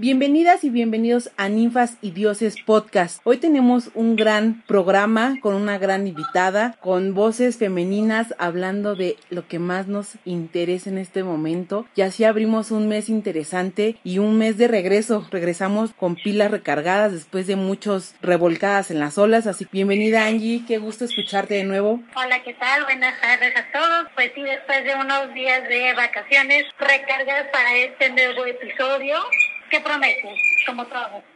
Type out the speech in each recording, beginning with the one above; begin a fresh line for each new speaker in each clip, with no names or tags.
Bienvenidas y bienvenidos a Ninfas y Dioses Podcast. Hoy tenemos un gran programa con una gran invitada, con voces femeninas hablando de lo que más nos interesa en este momento. Y así abrimos un mes interesante y un mes de regreso. Regresamos con pilas recargadas después de muchos revolcadas en las olas. Así bienvenida Angie, qué gusto escucharte de nuevo.
Hola, ¿qué tal? Buenas tardes a todos. Pues sí, después de unos días de vacaciones recargadas para este nuevo episodio. ¿Qué promete? Como.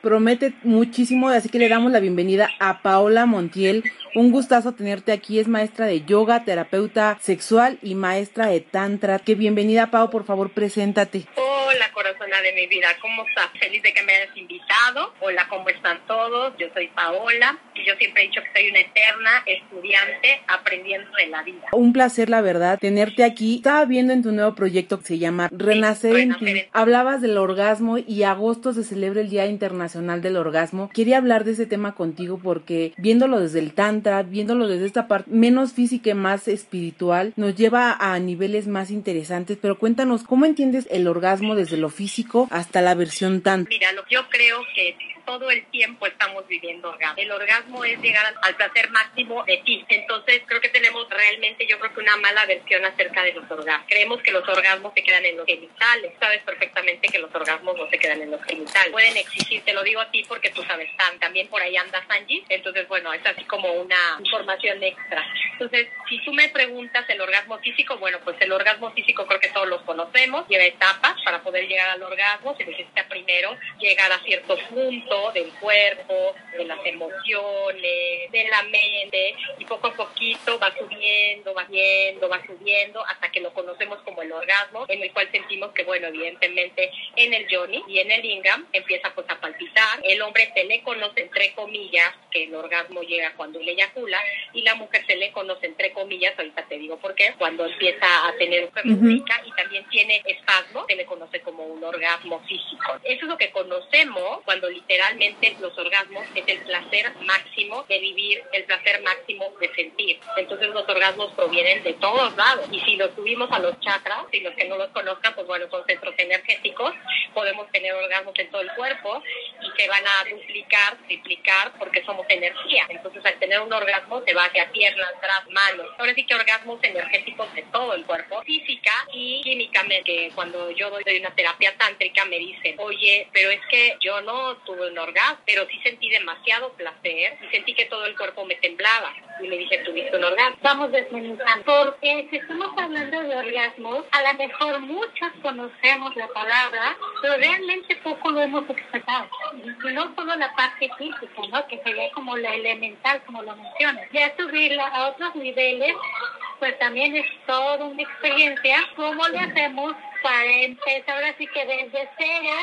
Promete muchísimo, así que le damos la bienvenida a Paola Montiel. Un gustazo tenerte aquí, es maestra de yoga, terapeuta sexual y maestra de tantra. Qué bienvenida, Pao, por favor, preséntate.
Hola, corazona de mi vida, ¿cómo estás? Feliz de que me hayas invitado. Hola, ¿cómo están todos? Yo soy Paola y yo siempre he dicho que soy una eterna estudiante aprendiendo de la vida.
Un placer, la verdad, tenerte aquí. Estaba viendo en tu nuevo proyecto que se llama Renacer, en
Renacer
ti. Hablabas del orgasmo y agosto se celebra el Día Internacional del Orgasmo. Quería hablar de ese tema contigo porque viéndolo desde el tantra, viéndolo desde esta parte menos física y más espiritual, nos lleva a niveles más interesantes. Pero cuéntanos, ¿cómo entiendes el orgasmo desde lo físico hasta la versión tantra?
Mira, lo- yo creo que todo el tiempo estamos viviendo orgasmo. El orgasmo es llegar al- placer máximo de ti. Entonces, creo que tenemos realmente, yo creo que una mala versión acerca de los orgasmos. Creemos que los orgasmos se quedan en los genitales. Sabes perfectamente que los orgasmos no se quedan en los genitales. Pueden existir, te lo digo a ti porque tú sabes tan. También por ahí anda Sanji. Entonces, bueno, es así como una información extra. Entonces, si tú me preguntas el orgasmo físico, bueno, pues el orgasmo físico creo que todos los conocemos. Lleva etapas para poder llegar al orgasmo. Se necesita primero llegar a cierto punto del cuerpo, de las emociones, de la mente, y poco a poquito va subiendo, va subiendo, va subiendo, hasta que lo conocemos como el orgasmo, en el cual sentimos que, bueno, evidentemente en el yoni y en el lingam empieza pues a palpitar. El hombre se le conoce, entre comillas, que el orgasmo llega cuando él eyacula, y la mujer se le conoce, entre comillas, ahorita te digo por qué, cuando empieza a tener feminica y también tiene espasmo, se le conoce como un orgasmo físico. Eso es lo que conocemos cuando literalmente los orgasmos es el placer máximo de vivir, el placer máximo de sentir. Entonces los orgasmos provienen de todos lados. Y si los subimos a los chakras, y los que no los conozcan, pues bueno, son centros energéticos, podemos tener orgasmos en todo el cuerpo y se van a duplicar, triplicar, porque somos energía. Entonces al tener un orgasmo se va hacia piernas, brazos, manos. Ahora sí que orgasmos energéticos de todo el cuerpo, física y químicamente. Cuando yo doy una terapia tántrica me dicen, oye, pero es que yo no tuve un orgasmo, pero sí sentí demasiado placer y sentí que todo el cuerpo me temblaba. Y me dije, ¿tuviste un orgasmo?
Vamos desmenuzando. Porque si estamos hablando de orgasmos, a lo mejor muchos conocemos la palabra, pero realmente poco lo hemos expresado. No solo la parte física, ¿no? Que sería como la elemental, como lo mencionas. Ya subirla a otros niveles, pues también es toda una experiencia. ¿Cómo le hacemos para empezar ahora sí que desde cero,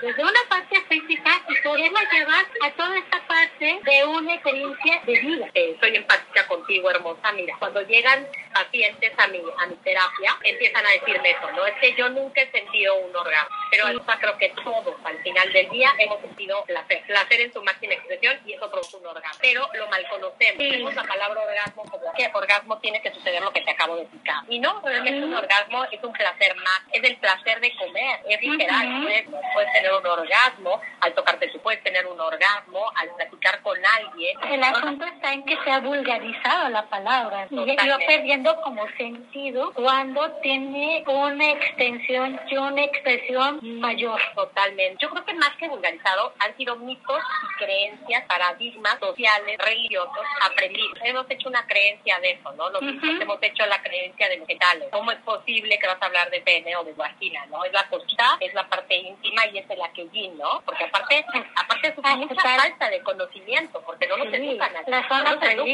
desde una parte física y poderla llevar a toda esta parte de una experiencia de vida?
Eh, soy empática contigo, hermosa. Mira, cuando llegan pacientes a mi, a mi terapia, empiezan a decirme eso, ¿no? Es que yo nunca he sentido un orgasmo, pero Alfa, creo que todos al final del día hemos sentido placer, placer en su máxima expresión y eso produce un orgasmo, pero lo mal conocemos. Tenemos la palabra orgasmo como que orgasmo tiene que suceder lo que te acabo de explicar. Y no, realmente un orgasmo es un placer más, es el placer de comer, es literal.
Ujú.
Puedes, puedes tener un orgasmo al tocarte tú, puedes tener un orgasmo al platicar con alguien.
El asunto está en que se ha vulgarizado la palabra y
Totalmente.
va perdiendo como sentido cuando tiene una extensión y una expresión mayor.
Totalmente. Yo creo que más que vulgarizado han sido mitos y creencias, paradigmas sociales, religiosos aprendidos. Hemos hecho una creencia de eso, ¿no? Los
Ujú.
mismos hemos hecho la creencia de los genitales. ¿Cómo es posible que vas a hablar de pene o de vagina, no? Es la cosita, es la parte íntima y es el aquellín, ¿no? Porque aparte, aparte es mucha falta de conocimiento, porque no nos
Sí,
educan
la zona
no.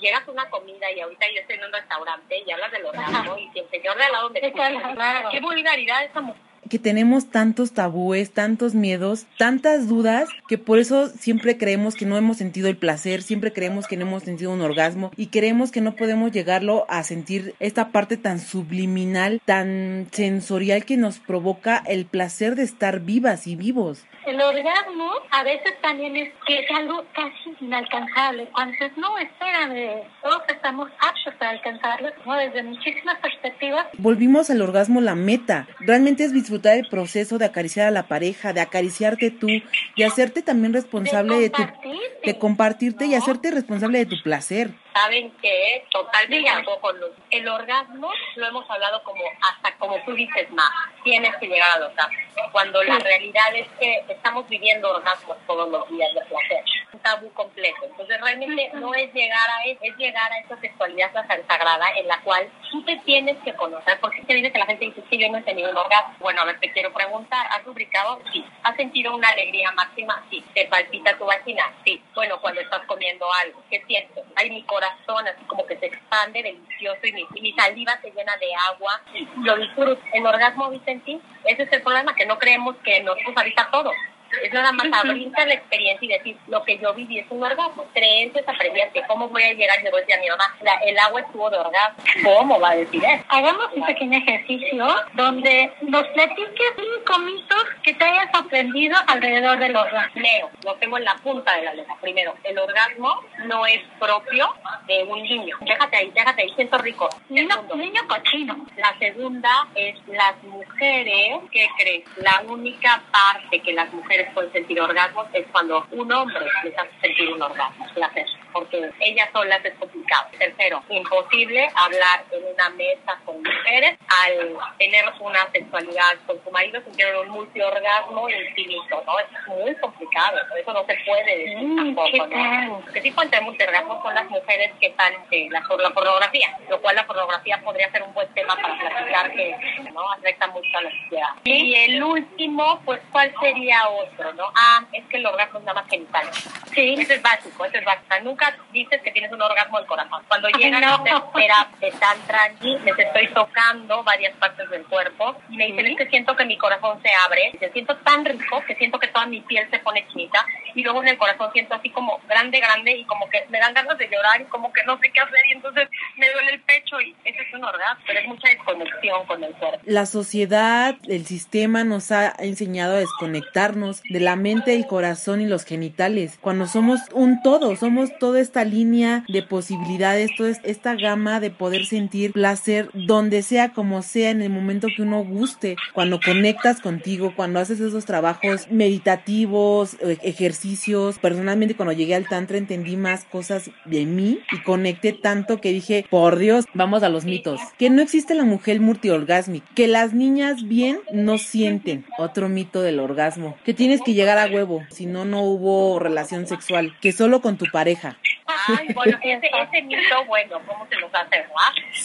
Llegas a una comida y ahorita yo estoy en un restaurante y hablas del orgasmo y si el señor de al lado me escucha,
claro, claro.
qué vulgaridad esa mujer.
que tenemos tantos tabúes, tantos miedos, tantas dudas, que por eso siempre creemos que no hemos sentido el placer, siempre creemos que no hemos sentido un orgasmo y creemos que no podemos llegarlo a sentir esta parte tan subliminal, tan sensorial que nos provoca el placer de estar vivas y vivos.
El orgasmo a veces también es que es algo casi inalcanzable. Cuando dices, no, espérame, todos estamos aptos para alcanzarlo, ¿no? desde muchísimas perspectivas.
Volvimos al orgasmo la meta. Realmente es disfrutar el proceso de acariciar a la pareja, de acariciarte tú, de hacerte también responsable de, tu, de compartirte y hacerte responsable de tu placer
saben que totalmente con luz. El orgasmo lo hemos hablado como hasta como tú dices más, tienes que llegar a los cuando la realidad es que estamos viviendo orgasmos todos los días de placer, un tabú completo. Entonces realmente no es llegar a es llegar a esa sexualidad sagrada en la cual tú te tienes que conocer, porque se dice que la gente dice que yo no he tenido un orgasmo. Bueno, a ver, te quiero preguntar, ¿has lubricado? Sí. ¿Has sentido una alegría máxima? Sí. ¿Te palpita tu vagina? Sí. Bueno, cuando estás comiendo algo, ¿qué sientes? Hay mi corazón así como que se expande delicioso y mi, saliva se llena de agua. Lo disfruto. El orgasmo, Vicente, ese es el problema, que no creemos que nos ahorita todo. Es nada más abrirte la experiencia y decir, lo que yo viví es un orgasmo. Creencias aprendientes. ¿Cómo voy a llegar y le voy a decir a mi mamá, el agua estuvo de orgasmo? ¿Cómo va a decir eso?
Hagamos un pequeño ejercicio donde nos platiques cinco mitos que te hayas aprendido alrededor del orgasmo.
Leo, lo tengo en la punta de la letra. Primero, el orgasmo no es propio de un niño. Déjate ahí, déjate ahí, siento rico.
Niño, niño cochino.
La segunda es las mujeres, ¿qué crees? La única parte que las mujeres pueden sentir orgasmos es cuando un hombre les hace sentir un orgasmo, placer, porque ellas solas es complicado. Tercero, imposible hablar en una mesa con mujeres al tener una sexualidad con su marido, sentir un multiorgasmo infinito, ¿no? Es muy complicado, eso no se puede decir mm, tampoco, ¿no? Lo que sí pueden tener multiorgasmos son las mujeres que están en la, por la pornografía, lo cual la pornografía podría ser un buen tema para platicar que no afecta mucho a la sociedad. Y el último, pues, ¿cuál sería otro? ¿no? Ah, es que el orgasmo es nada más genital. Sí. Eso es básico, eso es básico. Nunca dices que tienes un orgasmo del corazón. Cuando llegan no. te espera, están tranqui, les estoy tocando varias partes del cuerpo. Y me dicen, es que siento que mi corazón se abre, y siento tan rico que siento que toda mi piel se pone chinita. Y luego en el corazón siento así como grande, grande y como que me dan ganas de llorar y como que no sé qué hacer. Y entonces me duele el pecho y eso es un orgasmo, pero es mucha desconexión con el cuerpo.
La sociedad, el sistema nos ha enseñado a desconectarnos de la mente, el corazón y los genitales. Cuando somos un todo, somos toda esta línea de posibilidades, toda esta gama de poder sentir placer donde sea, como sea, en el momento que uno guste. Cuando conectas contigo, cuando haces esos trabajos meditativos, e, ejercicios. Personalmente, cuando llegué al Tantra, entendí más cosas de mí y conecté tanto que dije, por Dios, vamos a los mitos. Que no existe la mujer multiorgásmica, que las niñas bien no sienten. Otro mito del orgasmo. Que tienes que llegar a huevo, si no, no hubo relación sexual, que solo con tu pareja.
Ay, bueno, ese, ese mito, bueno, ¿cómo se nos hace, no?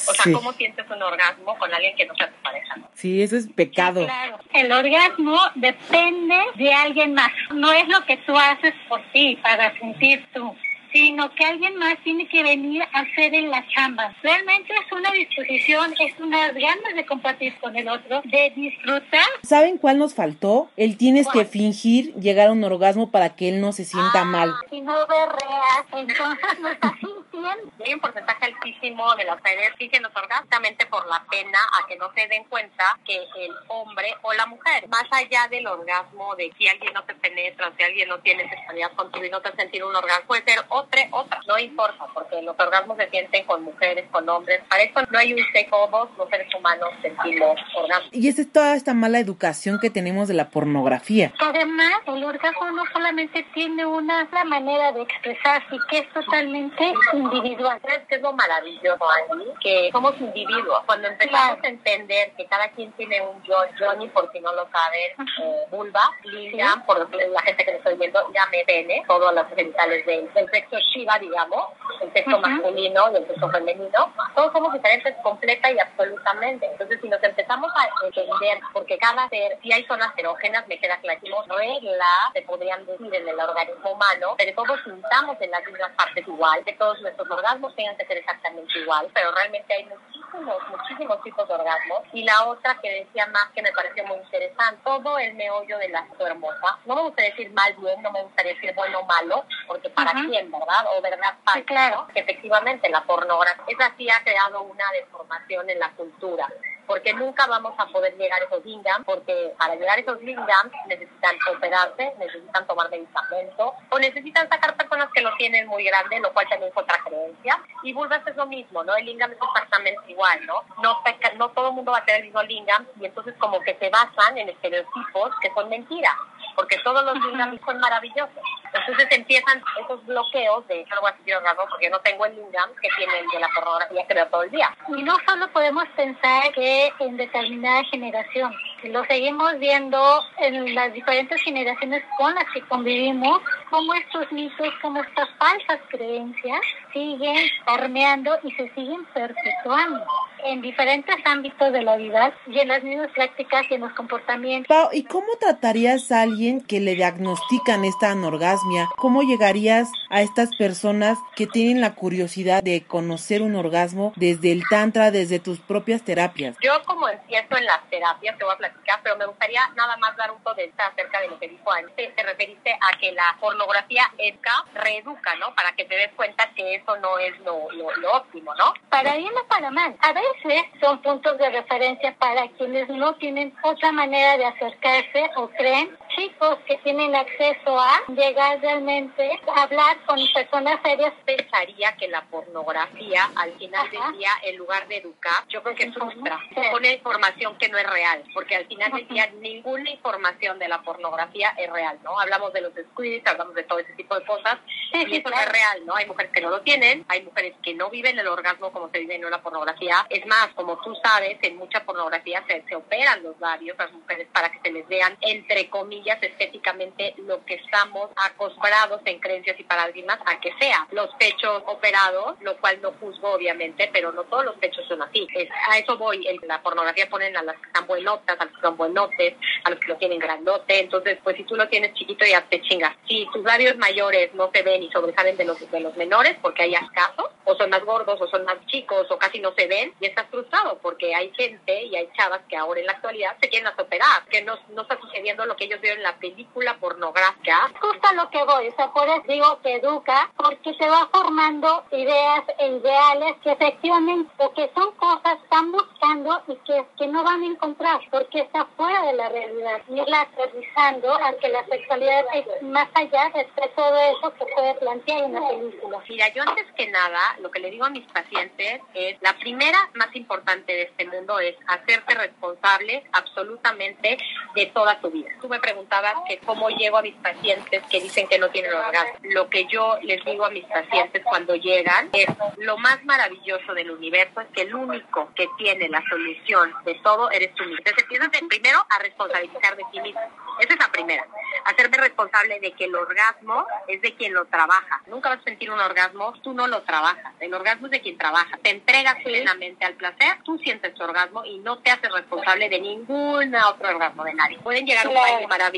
O sea, ¿cómo sientes un orgasmo con alguien que no sea tu pareja?
Sí, eso es pecado.
claro. El orgasmo depende de alguien más. No es lo que tú haces por ti, para sentir tú sino que alguien más tiene que venir a hacer en la chamba. Realmente es una disposición, es unas ganas de compartir con el otro, de disfrutar.
¿Saben cuál nos faltó? Él tienes que fingir llegar a un orgasmo para que él no se sienta
ah,
mal.
Si no berreas, entonces no estás sintiendo.
Hay un porcentaje altísimo de las mujeres fingen los orgasmos por la pena a que no se den cuenta que el hombre o la mujer, más allá del orgasmo, de si alguien no te penetra, si alguien no tiene sexualidad contigo y no te sentir un orgasmo, puede ser otra, otra. No importa, porque los orgasmos se sienten con mujeres, con hombres. Para eso no hay un seco, los seres humanos sentimos orgasmos.
Y esa es toda esta mala educación que tenemos de la pornografía.
Además, el orgasmo no solamente tiene una, manera de expresarse, que es totalmente individual.
¿Sabes qué es lo maravilloso, Andy? Que somos individuos. Cuando empezamos a entender que cada quien tiene un yo, Johnny, por si no lo saben, eh, vulva, Lilian, por la gente que me estoy viendo, llame pene, todos los genitales del, del Shiva, digamos, el sexo masculino y el sexo femenino, todos somos diferentes completa y absolutamente. Entonces, si nos empezamos a entender, porque cada ser, si hay zonas erógenas, me queda clarísimo, reglas, se podrían decir en el organismo humano, pero todos sintamos en las mismas partes igual, que todos nuestros orgasmos tengan que ser exactamente igual, pero realmente hay muchísimas muchísimos, muchísimos tipos de orgasmos. Y la otra que decía más que me pareció muy interesante, todo el meollo de la hermosa. No me gusta decir mal bien, no me gustaría decir bueno o malo, porque para quién, ¿verdad? O verdad para
claro.
Que efectivamente la pornografía, esa sí ha creado una deformación en la cultura porque nunca vamos a poder llegar a esos lingams, porque para llegar a esos lingams necesitan operarse, necesitan tomar medicamento o necesitan sacar personas que lo tienen muy grande, lo cual también es otra creencia. Y vulvas es lo mismo, ¿no? El lingam es exactamente igual, ¿no? No, no todo el mundo va a tener el mismo lingam y entonces como que se basan en estereotipos que son mentiras porque todos los lingams son maravillosos. Entonces empiezan esos bloqueos de yo no voy a seguir orgasmo porque no tengo el lingam que tiene el de la pornografía que veo todo el día.
Y no solo podemos pensar que en determinada generación, lo seguimos viendo en las diferentes generaciones con las que convivimos, cómo estos mitos, cómo estas falsas creencias siguen permeando y se siguen perpetuando en diferentes ámbitos de la vida y en las mismas prácticas y en los comportamientos.
Pau, ¿y cómo tratarías a alguien que le diagnostican esta anorgasmia? ¿Cómo llegarías a estas personas que tienen la curiosidad de conocer un orgasmo desde el tantra, desde tus propias terapias?
Yo como empiezo en las terapias, te voy a platicar, pero me gustaría nada más dar un poco de acerca de lo que dijo antes. Te referiste a que la pornografía educa, reeduca, ¿no? Para que te des cuenta que eso no es lo, lo, óptimo, ¿no?
Para bien o para mal. A veces son puntos de referencia para quienes no tienen otra manera de acercarse o creen chicos que tienen acceso a llegar realmente a hablar con personas serias.
Pensaría que la pornografía, al final del día, en lugar de educar, yo creo que frustra, pone información que no es real, porque al final del día ninguna información de la pornografía es real, ¿no? Hablamos de los squids, hablamos de todo ese tipo de cosas, y eso no es real, ¿no? Hay mujeres que no lo tienen, hay mujeres que no viven el orgasmo como se vive en una pornografía. Es más, como tú sabes, en mucha pornografía se, se operan los labios a las mujeres para que se les vean, entre comillas, estéticamente lo que estamos acostumbrados en creencias y paradigmas a que sea. Los pechos operados, lo cual no juzgo obviamente, pero no todos los pechos son así. a eso voy. En la pornografía ponen a las que están buenotas, a los que son buenotes, a los que lo tienen grandote. Entonces, pues si tú lo tienes chiquito ya te chingas. Si tus labios mayores no se ven y sobresalen de los, de los menores porque hay escasos, o son más gordos, o son más chicos, o casi no se ven, y estás frustrado porque hay gente y hay chavas que ahora en la actualidad se quieren operar, que no, no está sucediendo lo que ellos vieron en la película pornográfica.
Justo a lo que voy, o sea, por eso digo que educa, porque se va formando ideas e ideales que efectivamente, o que son cosas están buscando y que, que no van a encontrar, porque está fuera de la realidad, y la aterrizando a que la sexualidad es más allá de todo eso que puede plantear una película.
Mira, yo antes que nada, lo que le digo a mis pacientes es, la primera más importante de este mundo es hacerte responsable absolutamente de toda tu vida. Tú me preguntabas que cómo llego a mis pacientes que dicen que no tienen orgasmo. Lo que yo les digo a mis pacientes cuando llegan es lo más maravilloso del universo es que el único que tiene la solución de todo eres tú mismo. Entonces empiezas primero a responsabilizar de ti mismo. Esa es la primera. Hacerme responsable de que el orgasmo es de quien lo trabaja. Nunca vas a sentir un orgasmo, tú no lo trabajas. El orgasmo es de quien trabaja. Te entregas plenamente al placer, tú sientes tu orgasmo y no te haces responsable de ningún otro orgasmo de nadie. Pueden llegar a un baile maravilloso,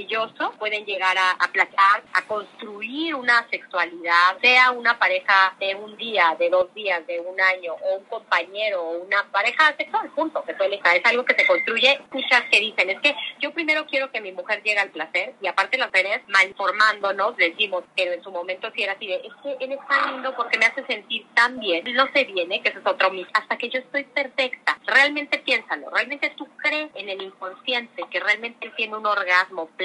pueden llegar a, a a construir una sexualidad, sea una pareja de un día, de dos días, de un año, o un compañero, o una pareja sexual, punto, que suele estar. Es algo que se construye. Muchas que dicen, es que yo primero quiero que mi mujer llegue al placer, y aparte las mujeres, mal informándonos, decimos, pero en su momento sí era así de, es que él es tan lindo porque me hace sentir tan bien. No se viene, que eso es otro mito, hasta que yo estoy perfecta. Realmente piénsalo, realmente tú crees en el inconsciente que realmente él tiene un orgasmo pleno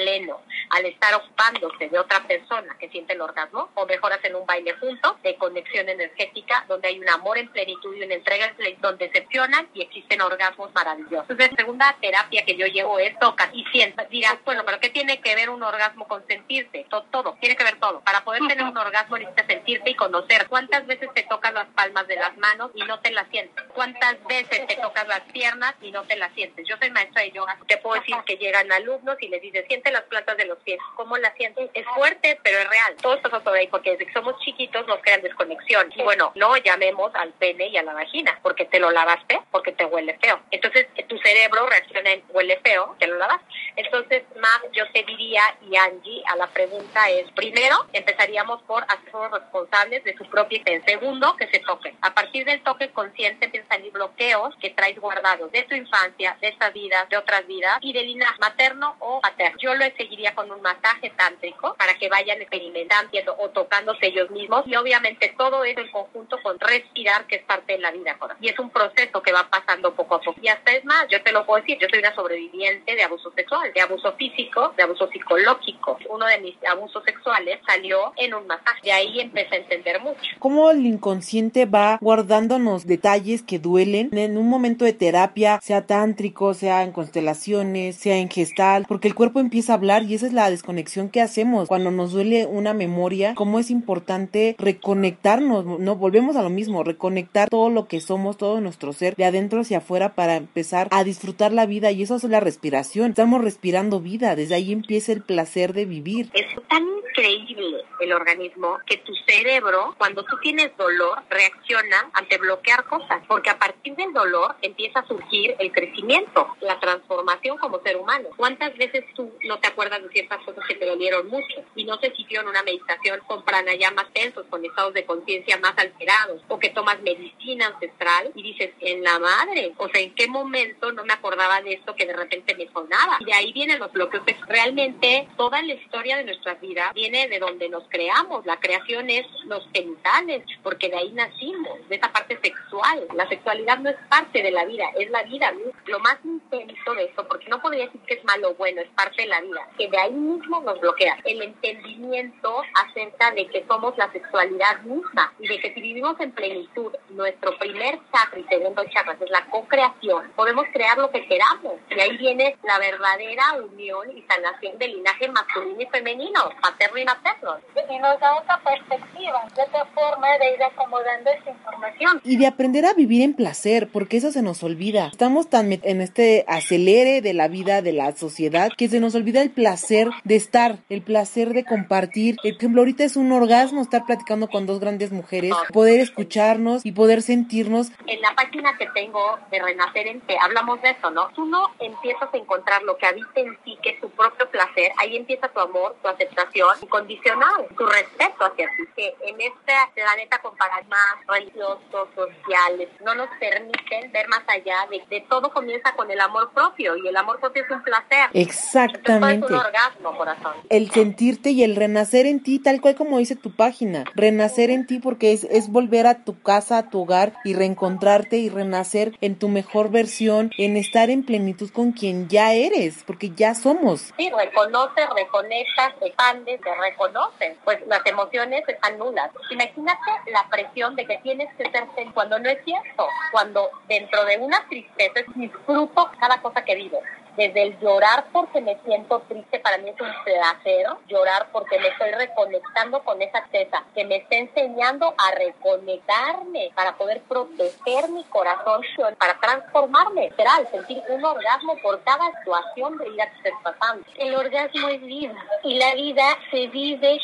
al estar ocupándose de otra persona que siente el orgasmo, o mejor hacen un baile junto de conexión energética, donde hay un amor en plenitud y una entrega en donde excepcionan y existen orgasmos maravillosos. Entonces, segunda terapia que yo llevo es toca y sienta. Dirás, bueno, pero ¿qué tiene que ver un orgasmo con sentirte? Todo, todo, tiene que ver todo. Para poder tener un orgasmo necesitas sentirte y conocer. ¿Cuántas veces te tocas las palmas de las manos y no te las sientes? ¿Cuántas veces te tocas las piernas y no te las sientes? Yo soy maestra de yoga. Te puedo decir que llegan alumnos y les dices, siente las plantas de los pies. ¿Cómo las sientes? Es fuerte, pero es real. Todo esto pasa por ahí porque desde que somos chiquitos nos crean desconexión. Y bueno, no llamemos al pene y a la vagina porque te lo lavaste, porque te huele feo. Entonces, tu cerebro reacciona en huele feo, te lo lavas. Entonces, más yo te diría, y Angie a la pregunta es, primero, empezaríamos por hacernos responsables de su propia experiencia. Segundo, que se toquen. A partir del toque consciente empiezan a salir bloqueos que traes guardados de tu infancia, de estas vidas, de otras vidas y de linaje materno o paterno. Yo seguiría con un masaje tántrico para que vayan experimentando o tocándose ellos mismos y obviamente todo eso en conjunto con respirar que es parte de la vida. Y es un proceso que va pasando poco a poco. Y hasta es más, yo te lo puedo decir, yo soy una sobreviviente de abuso sexual, de abuso físico, de abuso psicológico. Uno de mis abusos sexuales salió en un masaje. De ahí empecé a entender mucho.
¿Cómo el inconsciente va guardándonos detalles que duelen en un momento de terapia, sea tántrico, sea en constelaciones, sea en gestal? Porque el cuerpo empieza hablar y esa es la desconexión que hacemos cuando nos duele una memoria. Cómo es importante reconectarnos, no volvemos a lo mismo, reconectar todo lo que somos, todo nuestro ser, de adentro hacia afuera para empezar a disfrutar la vida y eso es la respiración. Estamos respirando vida, desde ahí empieza el placer de vivir.
Es tan increíble el organismo que tu cerebro, cuando tú tienes dolor, reacciona ante bloquear cosas, porque a partir del dolor empieza a surgir el crecimiento, la transformación como ser humano. ¿Cuántas veces tú no te acuerdas de ciertas cosas que te dolieron mucho y no se siguió en una meditación con pranayamas tensos, con estados de conciencia más alterados, o que tomas medicina ancestral y dices, en la madre, o sea, ¿en qué momento no me acordaba de esto que de repente me sonaba? Y de ahí vienen los bloqueos. Realmente toda la historia de nuestras vidas viene de donde nos creamos. La creación es los genitales, porque de ahí nacimos, de esa parte sexual. La sexualidad no es parte de la vida, es la vida. Lo más intenso de eso, porque no podría decir que es malo o bueno, es parte de la vida, que de ahí mismo nos bloquea. El entendimiento acerca de que somos la sexualidad misma y de que si vivimos en plenitud, nuestro primer chakra y segundo chakra es la co-creación, podemos crear lo que queramos. Y ahí viene la verdadera unión y sanación del linaje masculino y femenino, paterno y materno.
Y nos da otra perspectiva, de otra forma de ir acomodando esa información.
Y de aprender a vivir en placer, porque eso se nos olvida. Estamos tan en este acelere de la vida, de la sociedad, que se nos olvida el placer de estar, el placer de compartir. Por ejemplo, ahorita es un orgasmo estar platicando con dos grandes mujeres, poder escucharnos y poder sentirnos.
En la página que tengo de Renacer en Te, hablamos de eso, ¿no? Tú no empiezas a encontrar lo que habita en ti, que es tu propio placer, ahí empieza tu amor, tu aceptación incondicional, tu respeto hacia ti, que en este planeta con paradigmas religiosos, sociales, no nos permiten ver más allá de, de todo comienza con el amor propio y el amor propio es un placer.
Exactamente.
Es un orgasmo, corazón.
El sentirte y el renacer en ti, tal cual como dice tu página, renacer en ti porque es, es volver a tu casa, a tu hogar y reencontrarte y renacer en tu mejor versión, en estar en plenitud con quien ya eres, porque ya somos.
Sí, reconoces, reconectas, te expandes, te reconoces. Pues las emociones están nulas. Imagínate la presión de que tienes que ser feliz cuando no es cierto, cuando dentro de una tristeza disfruto cada cosa que vivo desde el llorar porque me siento triste, para mí es un placer llorar porque me estoy reconectando con esa tristeza, que me está enseñando a reconectarme para poder proteger mi corazón, para transformarme, literal, sentir un orgasmo por cada situación de vida que estés pasando.
El orgasmo es vida y la vida se vive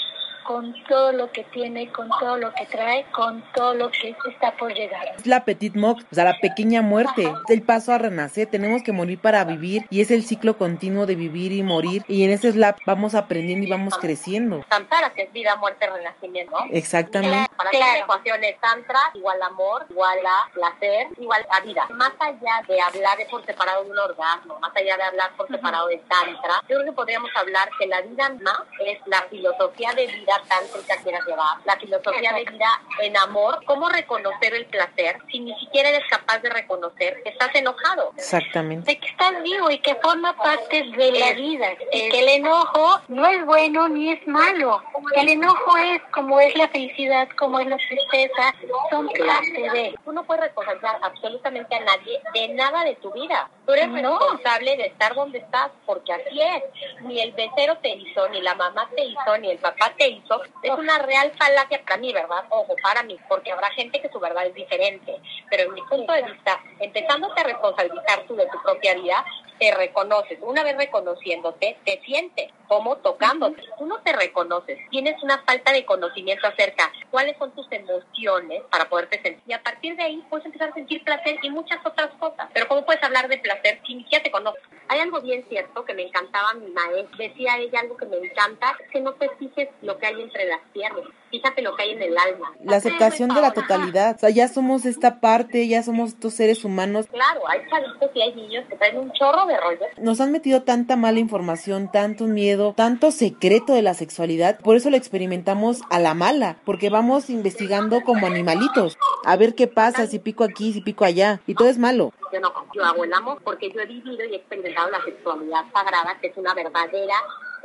con todo lo que tiene, con todo lo que trae, con todo lo que está por llegar.
Es la petit mort, o sea, la pequeña muerte, es el paso a renacer, tenemos que morir para vivir y es el ciclo continuo de vivir y morir y en ese slap vamos aprendiendo y vamos creciendo.
Tantra que es vida, muerte, renacimiento.
Exactamente.
Para las ecuaciones tantra igual amor, igual a placer, igual a vida. Más allá de hablar por separado de un orgasmo, más allá de hablar por separado de tantra, yo creo que podríamos hablar que la vida más es la filosofía de vida tántrica quieras llevar, la filosofía de vida en amor, cómo reconocer el placer si ni siquiera eres capaz de reconocer que estás enojado.
Exactamente.
De que estás vivo y que forma parte de la vida. Y que el enojo no es bueno ni es malo. El enojo es como es la felicidad, como es la tristeza, son parte de.
Tú no puedes reconocer absolutamente a nadie de nada de tu vida. Tú eres responsable de estar donde estás, porque así es. Ni el becero te hizo, ni la mamá te hizo, ni el papá te hizo es una real falacia para mí, ¿verdad? Ojo, para mí, porque habrá gente que su verdad es diferente. Pero en mi punto de vista, empezándote a responsabilizar tú de tu propia vida, te reconoces. Una vez reconociéndote, te sientes como tocándote. Tú no te reconoces. Tienes una falta de conocimiento acerca cuáles son tus emociones para poderte sentir. Y a partir de ahí puedes empezar a sentir placer y muchas otras cosas. Pero ¿cómo puedes hablar de placer si ni siquiera te conoces? Hay algo bien cierto que me encantaba mi maestra. Decía ella algo que me encanta, es que no te fijes lo que hay entre las piernas. Fíjate lo que hay en el alma.
La aceptación de la totalidad. O sea, ya somos esta parte, ya somos estos seres humanos.
Claro, hay chavitos y hay niños que traen un chorro de rollo.
Nos han metido tanta mala información, tanto miedo, tanto secreto de la sexualidad. Por eso lo experimentamos a la mala, porque vamos investigando como animalitos. A ver qué pasa, si pico aquí, si pico allá. Y todo es malo.
Yo no, yo hago el amor porque yo he vivido y he experimentado la sexualidad sagrada, que es una verdadera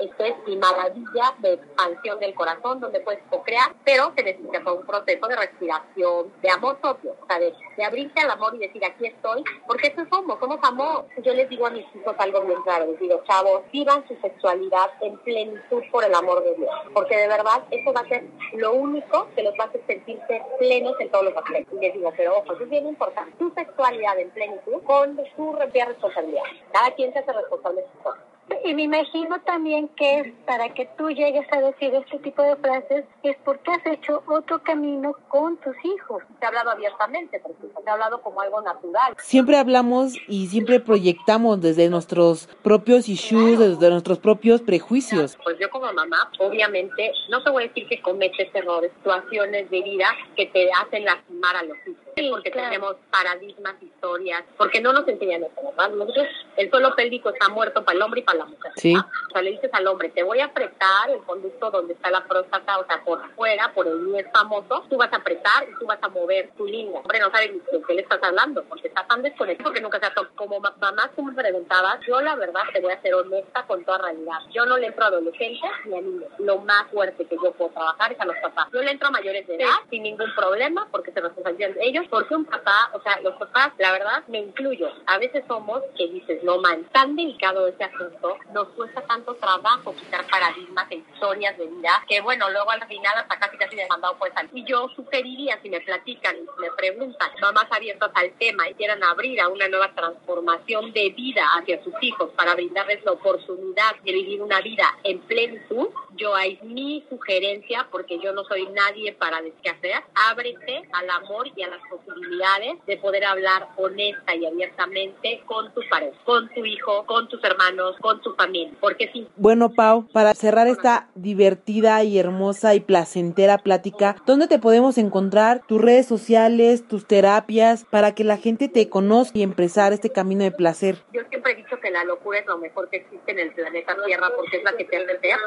esto es mi maravilla de expansión del corazón, donde puedes co-crear, pero se necesita un proceso de respiración, de amor propio, o sea, de, de, abrirte al amor y decir, aquí estoy, porque eso somos, somos amor. Yo les digo a mis hijos algo bien claro, les digo, chavos, vivan su sexualidad en plenitud por el amor de Dios, porque de verdad eso va a ser lo único que los va a hacer sentirse plenos en todos los aspectos. Y les digo, pero ojo, eso es bien importante, tu sexualidad en plenitud con propia responsabilidad. Cada quien se hace responsable de sus cosas.
Y me imagino también que para que tú llegues a decir este tipo de frases es porque has hecho otro camino con tus hijos.
Te he hablado abiertamente, por ejemplo, te he hablado como algo natural.
Siempre hablamos y siempre proyectamos desde nuestros propios issues,
Claro.
desde nuestros propios prejuicios.
Pues yo como mamá, obviamente, no te voy a decir que cometes errores, situaciones de vida que te hacen lastimar a los hijos. Porque
claro.
tenemos paradigmas, historias, porque no nos enseñan eso, ¿verdad? Nosotros, el suelo pélvico está muerto para el hombre y para la mujer.
Sí.
O sea, le dices al hombre, te voy a apretar el conducto donde está la próstata, o sea, por fuera, por el niés famoso, tú vas a apretar y tú vas a mover tu línea. Hombre, no sabe ni de qué le estás hablando, porque está tan desconectado, porque nunca se ha tocado. Como ma- mamá, tú me preguntabas, yo la verdad te voy a ser honesta con toda realidad. Yo no le entro a adolescentes ni a niños. Lo más fuerte que yo puedo trabajar es a los papás. Yo le entro a mayores de edad sin ningún problema, porque se responsabilizan de ellos, porque un papá, o sea, los papás, la verdad, me incluyo. A veces somos que dices, no man, tan delicado ese asunto, nos cuesta tanto trabajo quitar paradigmas e historias de vida, que bueno, luego al final hasta casi casi demandado puede salir. Y yo sugeriría, si me platican y me preguntan, mamás abiertas al tema y quieran abrir a una nueva transformación de vida hacia sus hijos para brindarles la oportunidad de vivir una vida en plenitud, yo hay mi sugerencia, porque yo no soy nadie para decir qué hacer, ábrete al amor y a las posibilidades de poder hablar honesta y abiertamente con tu pareja, con tu hijo, con tus hermanos, con tu familia, porque si
Bueno, Pau, para cerrar esta divertida y hermosa y placentera plática, ¿dónde te podemos encontrar? Tus redes sociales, tus terapias, para que la gente te conozca y empezar este camino de placer.
Yo siempre he dicho que la locura es lo mejor que existe en el planeta Tierra porque es la que te ser.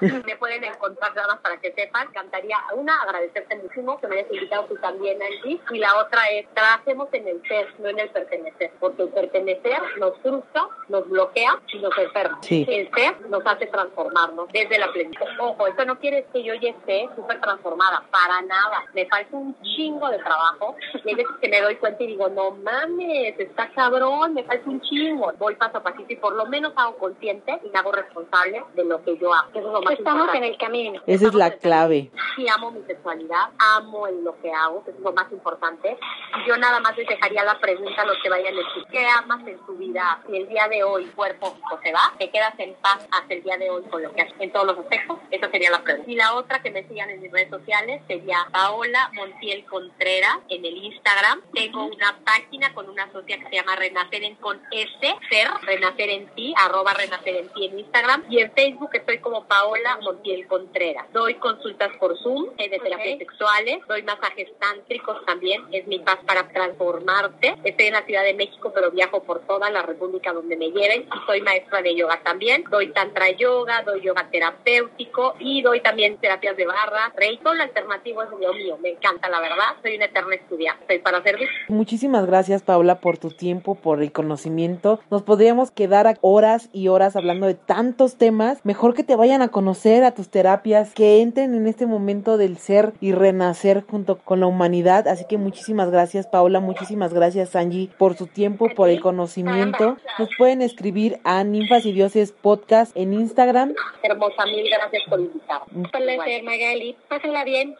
Me pueden encontrar nada más para que sepan. Cantaría una, agradecerte muchísimo que me hayas invitado tú también, Angie. Y la otra es, trabajemos en el ser, no en el pertenecer. Porque el pertenecer nos frustra, nos bloquea y nos enferma.
Sí.
El ser nos hace transformarnos desde la plenitud. Ojo, eso no quiere decir que yo ya esté súper transformada, para nada. Me falta un chingo de trabajo. Y hay veces que me doy cuenta y digo, no mames, está cabrón, me falta un chingo. Voy paso a pasito y por lo menos hago consciente y me hago responsable de lo que yo hago. Eso es lo más
Estamos
importante.
en el camino.
Esa es la clave.
Sí amo mi sexualidad, amo en lo que hago, que es lo más importante. Y yo nada más les dejaría la pregunta a los que vayan a decir, ¿qué amas en tu vida? Si el día de hoy cuerpo se va, ¿te quedas en paz hasta el día de hoy con lo que haces en todos los aspectos? Esa sería la pregunta. Y la otra que me sigan en mis redes sociales sería Paola Montiel Contreras en el Instagram. Tengo una página con una socia que se llama Renacer en con S, ser, Renacer en ti, arroba Renacer en ti en Instagram. Y en Facebook estoy como Paola Montiel Contreras. Doy consultas por Zoom de terapias
Ok.
sexuales, doy masajes tántricos también, es mi paz para transformarte. Estoy en la Ciudad de México, pero viajo por toda la República donde me lleven y soy maestra de yoga también. Doy tantra yoga, doy yoga terapéutico y doy también terapias de barra, rey. Todo lo alternativo es lo mío, me encanta la verdad, soy una eterna estudiante, estoy para servir.
Muchísimas gracias, Paula, por tu tiempo, por el conocimiento. Nos podríamos quedar horas y horas hablando de tantos temas. Mejor que te vayan a conocer a tus terapias, que entren en este momento del ser y renacer junto con la humanidad. Así que muchísimas gracias, Paula. Muchísimas gracias, Angie, por su tiempo, por el conocimiento. Nos pueden escribir a Ninfas y Dioses Podcast en Instagram.
Hermosa, mil gracias por invitarme.
Un placer, Magali. Pásenla bien.